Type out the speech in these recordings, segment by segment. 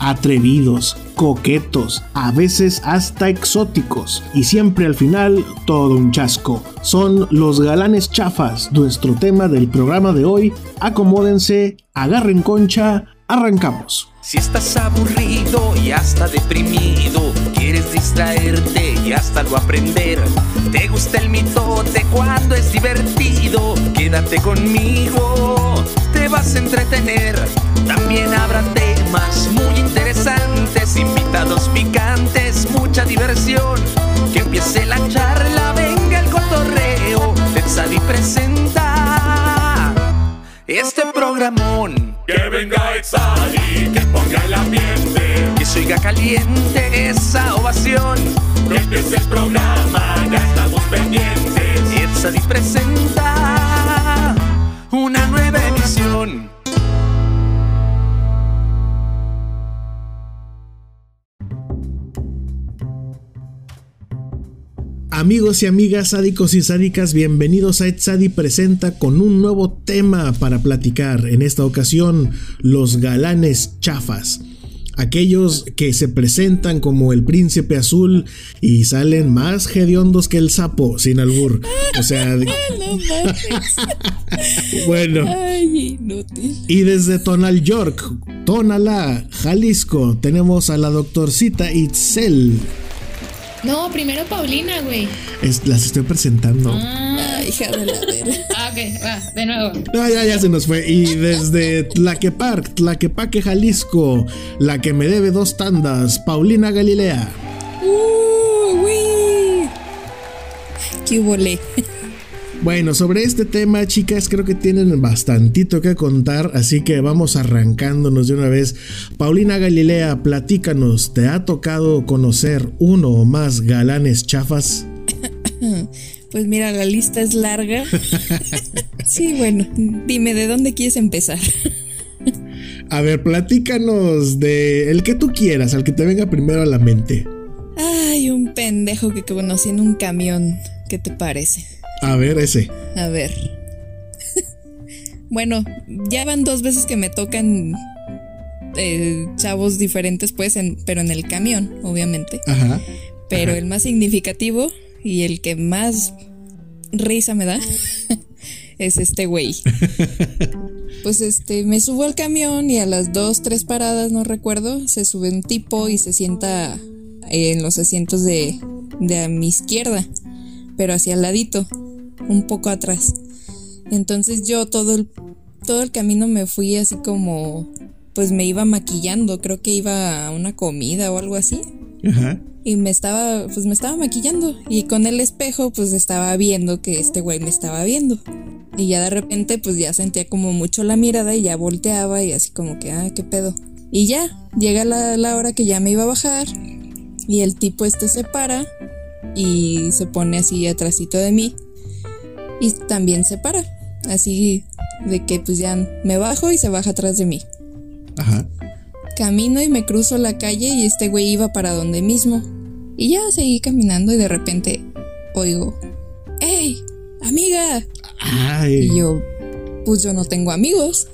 atrevidos, coquetos, a veces hasta exóticos, y siempre al final todo un chasco. Son los galanes chafas, nuestro tema del programa de hoy. Acomódense, agarren concha, arrancamos. Si estás aburrido y hasta deprimido, quieres distraerte y hasta lo aprender. Te gusta el mitote cuando es divertido, quédate conmigo, te vas a entretener. También habrá temas muy interesantes, invitados picantes, mucha diversión. Que empiece la charla, venga el cotorreo, Tetzadi presenta este programón. Que venga Exali, que ponga el ambiente. Que se oiga caliente esa ovación. Que empiece el programa, ya estamos pendientes. Tetzadi presenta una nueva emisión. Amigos y amigas sádicos y sádicas, bienvenidos a Etzadi Presenta con un nuevo tema para platicar. En esta ocasión, los galanes chafas. Aquellos que se presentan como el príncipe azul y salen más hediondos que el sapo, sin albur. O sea, bueno. Ay, inútil. Y desde Tonal York, Tonalá, Jalisco, tenemos a la doctorcita Itzel. No, primero Paulina, güey. Es- las estoy presentando. Ah, hija de la verga. Ah, ok, va, de nuevo. No, ya, ya se nos fue. Y desde Tlaquepaque, Tlaquepaque, Jalisco, la que me debe dos tandas, Paulina Galilea. Uh, güey. ¿Qué volé? Bueno, sobre este tema, chicas, creo que tienen bastantito que contar, así que vamos arrancándonos de una vez. Paulina Galilea, platícanos, ¿te ha tocado conocer uno o más galanes chafas? Pues mira, la lista es larga. Sí, bueno, dime, ¿de dónde quieres empezar? A ver, platícanos de el que tú quieras, al que te venga primero a la mente. Ay, un pendejo que conocí en un camión. ¿Qué te parece? A ver, ese. A ver. bueno, ya van dos veces que me tocan eh, chavos diferentes, pues, en- pero en el camión, obviamente. Ajá. Pero el más significativo y el que más risa me da es este güey. Pues este, me subo al camión y a las dos, tres paradas, no recuerdo, se sube un tipo y se sienta en los asientos de, de a mi izquierda, pero hacia el ladito, un poco atrás. Entonces yo todo el, todo el camino me fui así como, pues me iba maquillando, creo que iba a una comida o algo así. Ajá. Y me estaba, pues me estaba maquillando. Y con el espejo, pues estaba viendo que este güey me estaba viendo. Y ya de repente, pues ya sentía como mucho la mirada y ya volteaba y así como que, ah, qué pedo. Y ya, llega la, la hora que ya me iba a bajar. Y el tipo este se para y se pone así atrásito de mí. Y también se para. Así de que pues ya me bajo y se baja atrás de mí. Ajá. Camino y me cruzo la calle y este güey iba para donde mismo. Y ya seguí caminando y de repente oigo, ¡Ey! ¡Amiga! Ay. Y yo, pues yo no tengo amigos.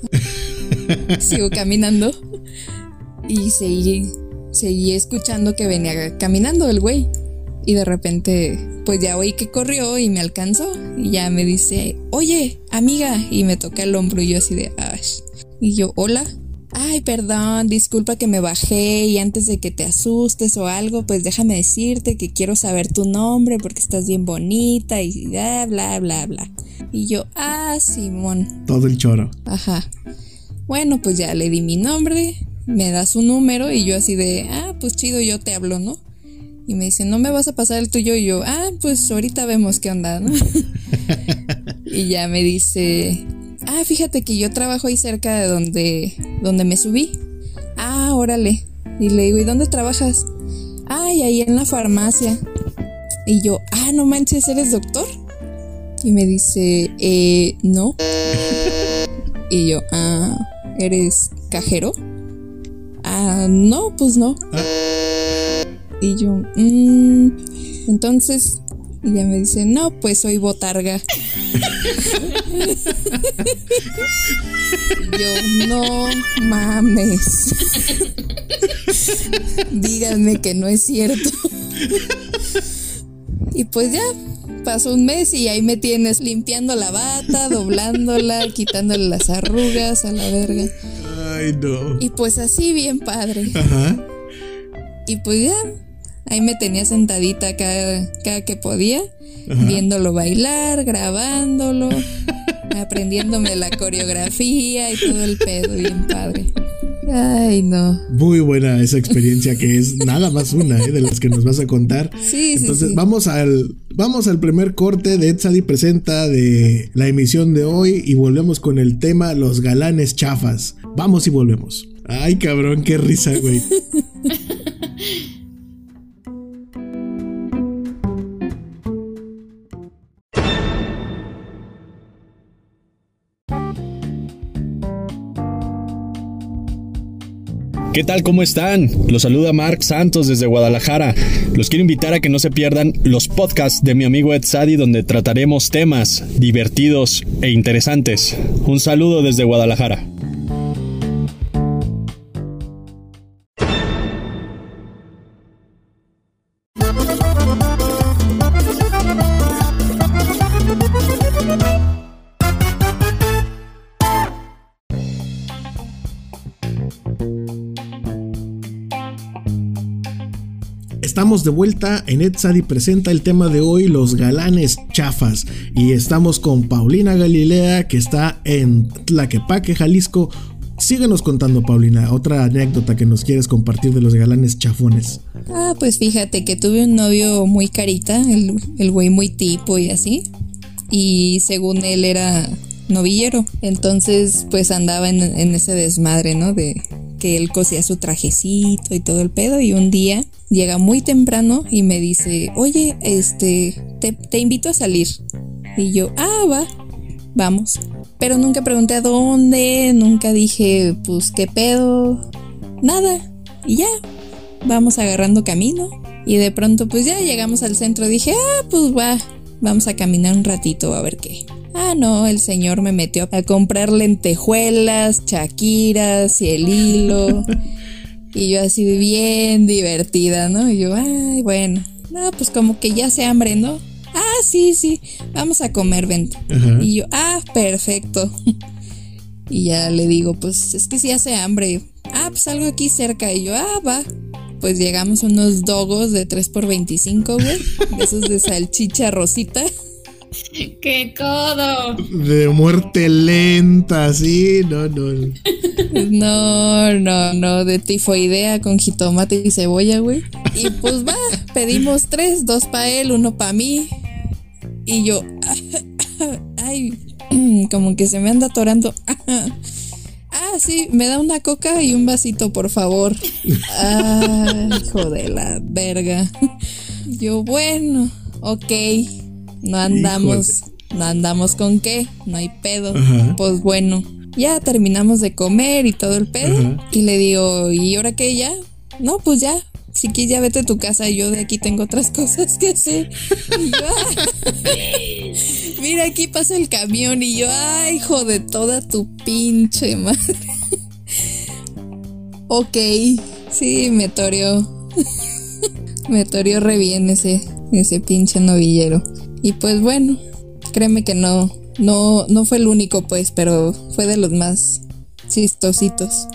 Sigo caminando y seguí, seguí escuchando que venía caminando el güey. Y de repente, pues ya oí que corrió y me alcanzó. Y ya me dice, oye, amiga. Y me toca el hombro y yo así de, Ash. Y yo, hola. Ay, perdón, disculpa que me bajé y antes de que te asustes o algo, pues déjame decirte que quiero saber tu nombre porque estás bien bonita y bla, bla, bla, bla. Y yo, ah, Simón. Todo el choro. Ajá. Bueno, pues ya le di mi nombre, me da su número y yo así de, ah, pues chido, yo te hablo, ¿no? Y me dice, ¿no me vas a pasar el tuyo? Y yo, ah, pues ahorita vemos qué onda, ¿no? y ya me dice, ah, fíjate que yo trabajo ahí cerca de donde, donde me subí. Ah, órale. Y le digo, ¿y dónde trabajas? Ay, ahí en la farmacia. Y yo, ah, no manches, ¿eres doctor? Y me dice, eh, no. y yo, ah, ¿eres cajero? Ah, no, pues no. Y yo, "Mm, entonces, Y ella me dice, no, pues soy botarga. Yo, no mames. Díganme que no es cierto. y pues ya, pasó un mes y ahí me tienes limpiando la bata, doblándola, quitándole las arrugas a la verga. Ay, no. Y pues así, bien padre. Ajá. Y pues ya, ahí me tenía sentadita cada, cada que podía, viéndolo bailar, grabándolo, aprendiéndome la coreografía y todo el pedo, bien padre. Ay, no. Muy buena esa experiencia que es nada más una ¿eh? de las que nos vas a contar. Sí, sí, Entonces sí. vamos al vamos al primer corte de Edsadi presenta de la emisión de hoy y volvemos con el tema los galanes chafas. Vamos y volvemos. Ay, cabrón, qué risa, güey. ¿Qué tal? ¿Cómo están? Los saluda Mark Santos desde Guadalajara. Los quiero invitar a que no se pierdan los podcasts de mi amigo Ed Sadi donde trataremos temas divertidos e interesantes. Un saludo desde Guadalajara. Estamos de vuelta en Edsadi presenta el tema de hoy, los galanes chafas. Y estamos con Paulina Galilea, que está en Tlaquepaque, Jalisco. Síguenos contando, Paulina, otra anécdota que nos quieres compartir de los galanes chafones. Ah, pues fíjate que tuve un novio muy carita, el, el güey muy tipo y así. Y según él era novillero. Entonces, pues andaba en ese desmadre, ¿no? De que él cosía su trajecito y todo el pedo. Y un día llega muy temprano y me dice, oye, este, te, invito a salir. Y yo, ah, va, vamos. Pero nunca pregunté a dónde, nunca dije, pues, qué pedo, nada. Y ya, vamos agarrando camino. Y de pronto, pues ya llegamos al centro. Dije, ah, pues va, vamos a caminar un ratito a ver qué. Ah, no, el señor me metió a comprar lentejuelas, chaquiras y el hilo. y yo así bien divertida, ¿no? Y yo, ay, bueno, no, pues como que ya se hambre, ¿no? Ah, sí, sí, vamos a comer, vente. Y yo, ah, perfecto. y ya le digo, pues es que sí hace hambre. Ah, pues algo aquí cerca. Y yo, ah, va. Pues llegamos a unos dogos de 3x25, güey. Esos de salchicha rosita. ¡Qué codo! De muerte lenta, sí, no, no. No, no, no, de tifoidea con jitomate y cebolla, güey. Y pues va, pedimos tres, dos para él, uno para mí. Y yo, ay, como que se me anda atorando. Ah, sí, me da una coca y un vasito, por favor. Ay, hijo de la verga. Yo, bueno, ok. No andamos, no andamos con qué, no hay pedo. Ajá. Pues bueno, ya terminamos de comer y todo el pedo. Ajá. Y le digo, ¿y ahora qué ya? No, pues ya. Si quieres ya vete a tu casa, yo de aquí tengo otras cosas que hacer. Y yo. Mira, aquí pasa el camión y yo, ay, hijo de toda tu pinche madre. ok, sí, me toreó. me toreó re bien ese, ese pinche novillero. Y pues bueno, créeme que no, no, no fue el único pues, pero fue de los más chistositos.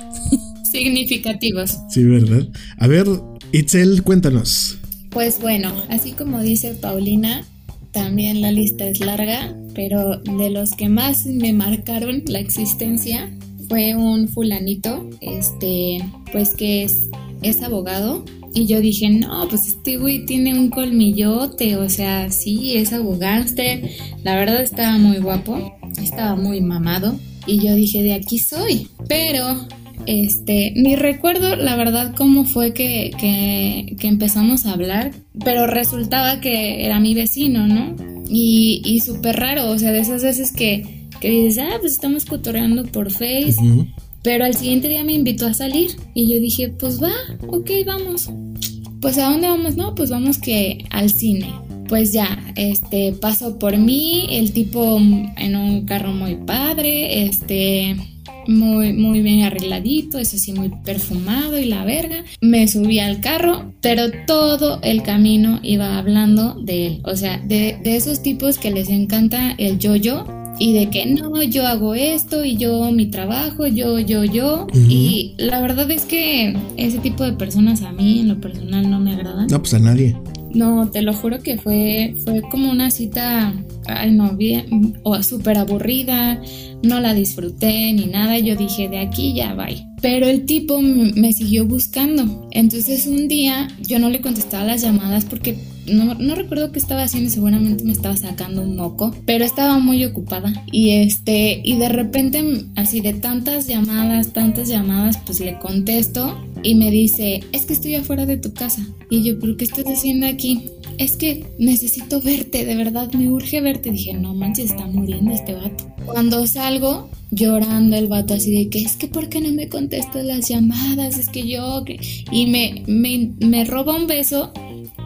Significativos. Sí, ¿verdad? A ver, Itzel, cuéntanos. Pues bueno, así como dice Paulina, también la lista es larga, pero de los que más me marcaron la existencia fue un fulanito, este, pues que es, es abogado. Y yo dije, no, pues este güey tiene un colmillote, o sea, sí, es abogante. La verdad estaba muy guapo, estaba muy mamado. Y yo dije, de aquí soy. Pero este, ni recuerdo la verdad cómo fue que, que, que empezamos a hablar, pero resultaba que era mi vecino, ¿no? Y, y súper raro, o sea, de esas veces que, que dices, ah, pues estamos cotorreando por Face. Pero al siguiente día me invitó a salir y yo dije, pues va, ok, vamos. Pues a dónde vamos? No, pues vamos que al cine. pues ya, este, pasó por mí, el tipo en un carro muy padre, este, muy, muy bien arregladito, eso sí, muy perfumado y la verga. Me subí al carro, pero todo el camino iba hablando de él. O sea, de, de esos tipos que les encanta el yo-yo y de que no, yo hago esto y yo mi trabajo, yo, yo, yo. Y la verdad es que ese tipo de personas a mí en lo personal no me agradan. No, pues a nadie. No, te lo juro que fue, fue como una cita, ay no, bien, o súper aburrida, no la disfruté ni nada, yo dije de aquí ya bye. Pero el tipo me siguió buscando, entonces un día yo no le contestaba las llamadas porque no, no recuerdo qué estaba haciendo, seguramente me estaba sacando un moco, pero estaba muy ocupada y este, y de repente así de tantas llamadas, tantas llamadas, pues le contesto y me dice, es que estoy afuera de tu casa. Y yo, ¿pero qué estás haciendo aquí? Es que necesito verte, de verdad me urge verte. Dije, no manches, está muriendo este vato. Cuando salgo, llorando el vato así de que es que ¿por qué no me contestas las llamadas? Es que yo... que-". Y me, me, me roba un beso,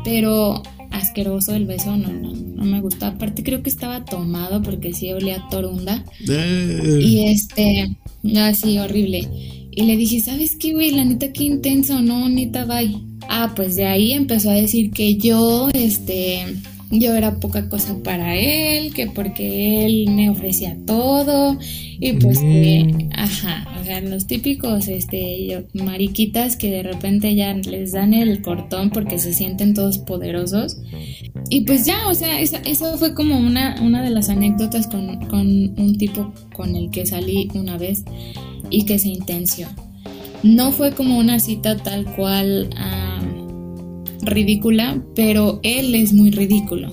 pero asqueroso el beso, no, no, no me gustó. Aparte creo que estaba tomado porque sí olía a torunda. Eh, Y este, así horrible. Y le dije, ¿sabes qué, güey? La neta, qué intenso, no, neta, bye. Ah, pues de ahí empezó a decir que yo, este, yo era poca cosa para él, que porque él me ofrecía todo. Y pues que, ajá, o sea, los típicos, este, mariquitas que de repente ya les dan el cortón porque se sienten todos poderosos. Y pues ya, o sea, esa, eso fue como una, una de las anécdotas con, con un tipo con el que salí una vez y que se intenció. No fue como una cita tal cual ah, ridícula, pero él es muy ridículo.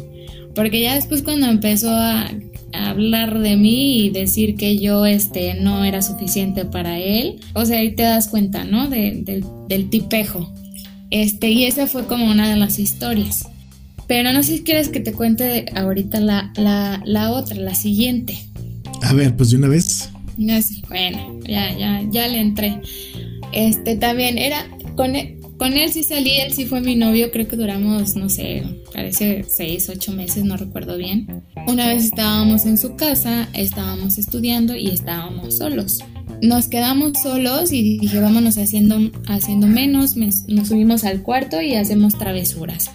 Porque ya después cuando empezó a hablar de mí y decir que yo este, no era suficiente para él, o sea, ahí te das cuenta, ¿no? De- del- del tipejo. Este, y esa fue como una de las historias. Pero no sé si quieres que te cuente ahorita la, la, la otra, la siguiente. a ver, pues de una vez. No sé, bueno, ya, ya, ya le entré. Este también era con él, con él sí salí, él sí fue mi novio, creo que duramos, no sé, parece seis, ocho meses, no recuerdo bien. Una vez estábamos en su casa, estábamos estudiando y estábamos solos. Nos quedamos solos y dije, vámonos haciendo, haciendo menos, me- nos subimos al cuarto y hacemos travesuras.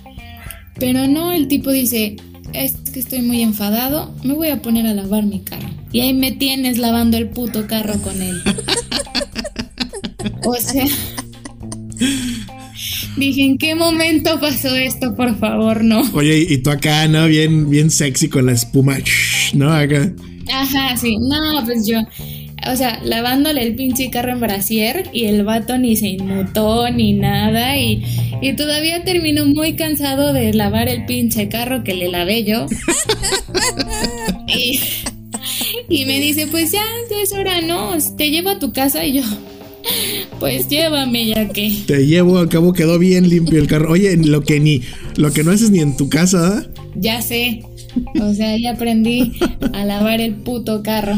Pero no, el tipo dice, es que estoy muy enfadado, me voy a poner a lavar mi carro. Y ahí me tienes lavando el puto carro con él. o sea, dije, ¿en qué momento pasó esto? Por favor, no. Oye, y tú acá, ¿no? Bien, bien sexy con la espuma, ¿no? Acá. Ajá, sí, no, pues yo, o sea, lavándole el pinche carro en brasier y el vato ni se inmutó ni nada y, y todavía terminó muy cansado de lavar el pinche carro que le lavé yo. y, y me dice, pues ya, ya es hora, ¿no? Te llevo a tu casa y yo, pues llévame ya que. Te llevo, al cabo quedó bien limpio el carro. Oye, lo que ni, lo que no haces ni en tu casa, ¿eh? Ya sé. O sea, ya aprendí a lavar el puto carro.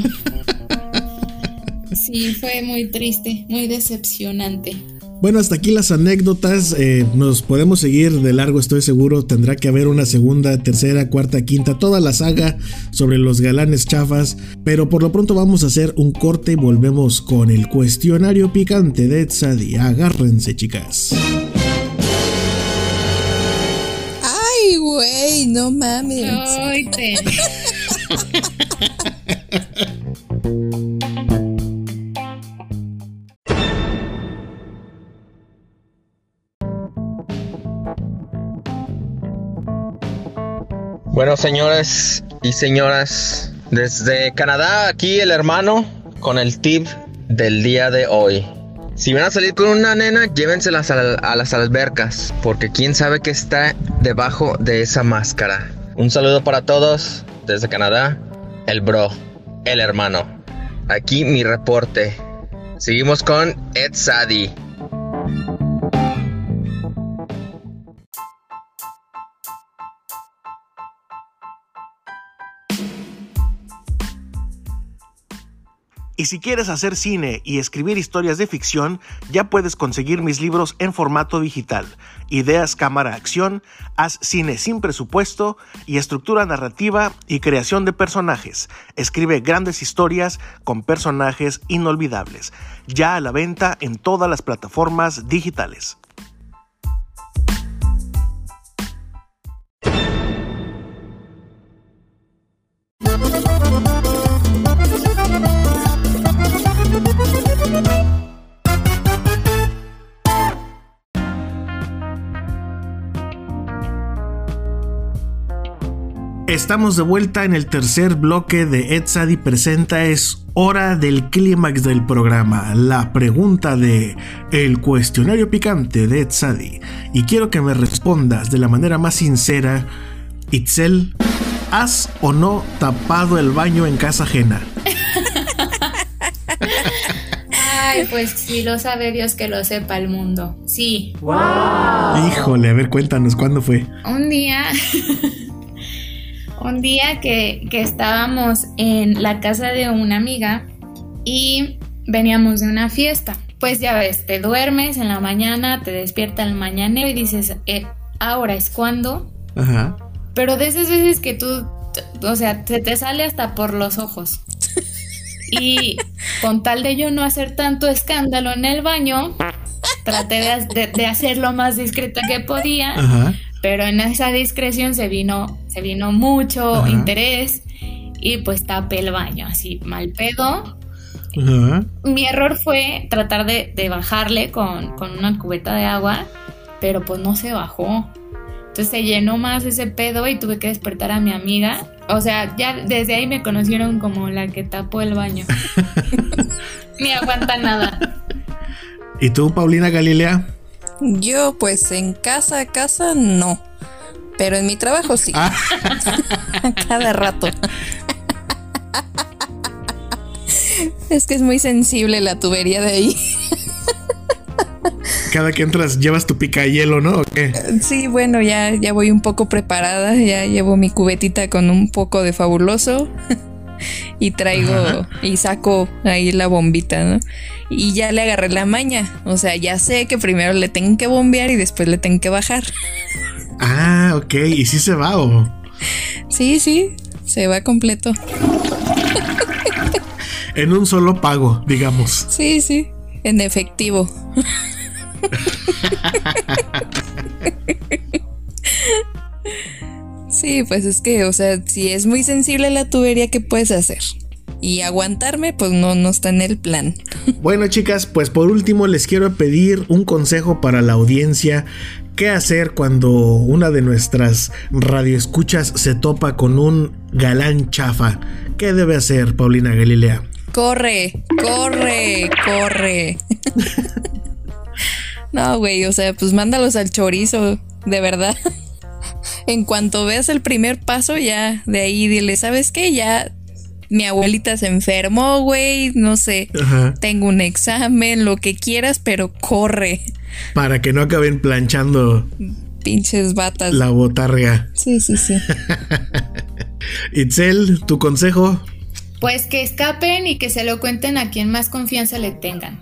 Sí, fue muy triste, muy decepcionante. Bueno, hasta aquí las anécdotas. eh, nos podemos seguir de largo, estoy seguro. Tendrá que haber una segunda, tercera, cuarta, quinta, toda la saga sobre los galanes chafas. Pero por lo pronto vamos a hacer un corte y volvemos con el cuestionario picante de Tzadi. Agárrense, chicas. Ay, güey, no mames. Ay, te- Bueno, señores y señoras, desde Canadá, aquí el hermano con el tip del día de hoy. Si van a salir con una nena, llévenselas a, a las albercas, porque quién sabe qué está debajo de esa máscara. Un saludo para todos desde Canadá, el bro, el hermano. Aquí mi reporte. Seguimos con Ed Sadi. Y si quieres hacer cine y escribir historias de ficción, ya puedes conseguir mis libros en formato digital. Ideas, cámara, acción, haz cine sin presupuesto y estructura narrativa y creación de personajes. Escribe grandes historias con personajes inolvidables. Ya a la venta en todas las plataformas digitales. Estamos de vuelta en el tercer bloque de Ed Sadi Presenta. Es hora del clímax del programa. La pregunta de el cuestionario picante de Ed Sadi. Y quiero que me respondas de la manera más sincera. Itzel, ¿has o no tapado el baño en casa ajena? Ay, pues sí, lo sabe Dios que lo sepa el mundo. Sí. Híjole, a ver, cuéntanos, ¿cuándo fue? Un día, un día que, que estábamos en la casa de una amiga y veníamos de una fiesta. Pues ya ves, te duermes en la mañana, te despierta el mañanero y dices, eh, ahora es cuando. Ajá. Pero de esas veces que tú, o sea, se te sale hasta por los ojos. Y con tal de yo no hacer tanto escándalo en el baño, traté de, de- de hacer lo más discreta que podía, Ajá. Pero en esa discreción se vino, se vino mucho Ajá. interés y pues tapé el baño, así mal pedo. Ajá. Mi error fue tratar de, de bajarle con, con una cubeta de agua, pero pues no se bajó. Entonces se llenó más ese pedo y tuve que despertar a mi amiga. O sea, ya desde ahí me conocieron como la que tapó el baño. Ni aguanta nada. ¿Y tú, Paulina Galilea? Yo, pues en casa, casa, no. Pero en mi trabajo sí. Ah. Cada rato. Es que es muy sensible la tubería de ahí. Cada que entras llevas tu pica hielo, ¿no? ¿O qué? Sí, bueno, ya, ya voy un poco preparada. Ya llevo mi cubetita con un poco de fabuloso. Y traigo y saco ahí la bombita, ¿no? Y ya le agarré la maña. O sea, ya sé que primero le tengo que bombear y después le tengo que bajar. Ah, ok. ¿Y si se va o...? Sí, sí, se va completo. En un solo pago, digamos. Sí, sí, en efectivo. Sí, pues es que, o sea, si es muy sensible la tubería, ¿qué puedes hacer? Y aguantarme, pues no, no está en el plan. Bueno, chicas, pues por último les quiero pedir un consejo para la audiencia. ¿Qué hacer cuando una de nuestras radioescuchas se topa con un galán chafa? ¿Qué debe hacer, Paulina Galilea? Corre, corre, corre. No, güey, o sea, pues mándalos al chorizo, de verdad. En cuanto veas el primer paso, ya de ahí dile, ¿sabes qué? Ya mi abuelita se enfermó, güey, no sé. Ajá. Tengo un examen, lo que quieras, pero corre. Para que no acaben planchando Pinches batas. la botarga. Sí, sí, sí. Itzel, tu consejo. Pues que escapen y que se lo cuenten a quien más confianza le tengan.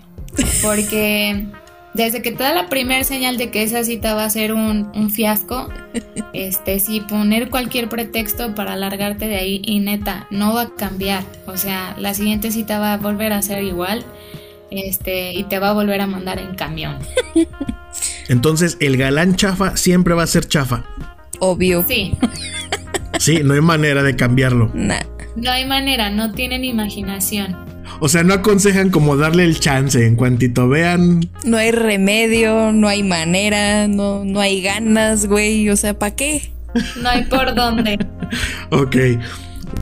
Porque desde que te da la primera señal de que esa cita va a ser un, un fiasco, este sí, poner cualquier pretexto para largarte de ahí y neta, no va a cambiar. O sea, la siguiente cita va a volver a ser igual. Este, y te va a volver a mandar en camión. Entonces, el galán chafa siempre va a ser chafa. Obvio. Sí, Sí, no hay manera de cambiarlo. Nah. no hay manera, no tienen imaginación. O sea, no aconsejan como darle el chance. En cuantito vean, No hay remedio, no hay manera, no, no hay ganas, güey. O sea, ¿para qué? No hay por dónde. Ok.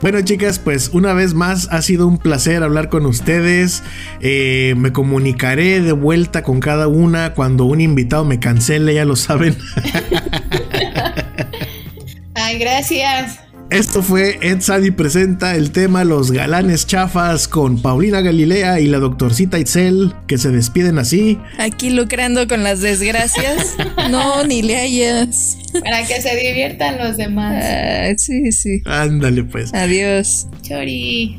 Bueno chicas, pues una vez más ha sido un placer hablar con ustedes. Eh, me comunicaré de vuelta con cada una cuando un invitado me cancele, ya lo saben. Ay, gracias. Esto fue Ed Sadi presenta el tema Los galanes chafas con Paulina Galilea y la doctorcita Itzel, que se despiden así. Aquí lucrando con las desgracias. No, ni le hayas. Para que se diviertan los demás. Ah, sí, sí. Ándale pues. Adiós. Chori.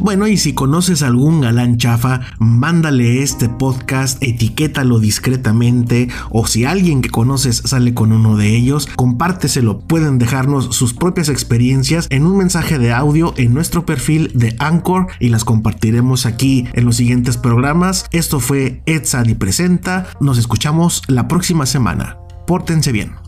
Bueno, y si conoces algún galán chafa, mándale este podcast, etiquétalo discretamente o si alguien que conoces sale con uno de ellos, compárteselo. Pueden dejarnos sus propias experiencias en un mensaje de audio en nuestro perfil de Anchor y las compartiremos aquí en los siguientes programas. Esto fue Edsadi Presenta. Nos escuchamos la próxima semana. Pórtense bien.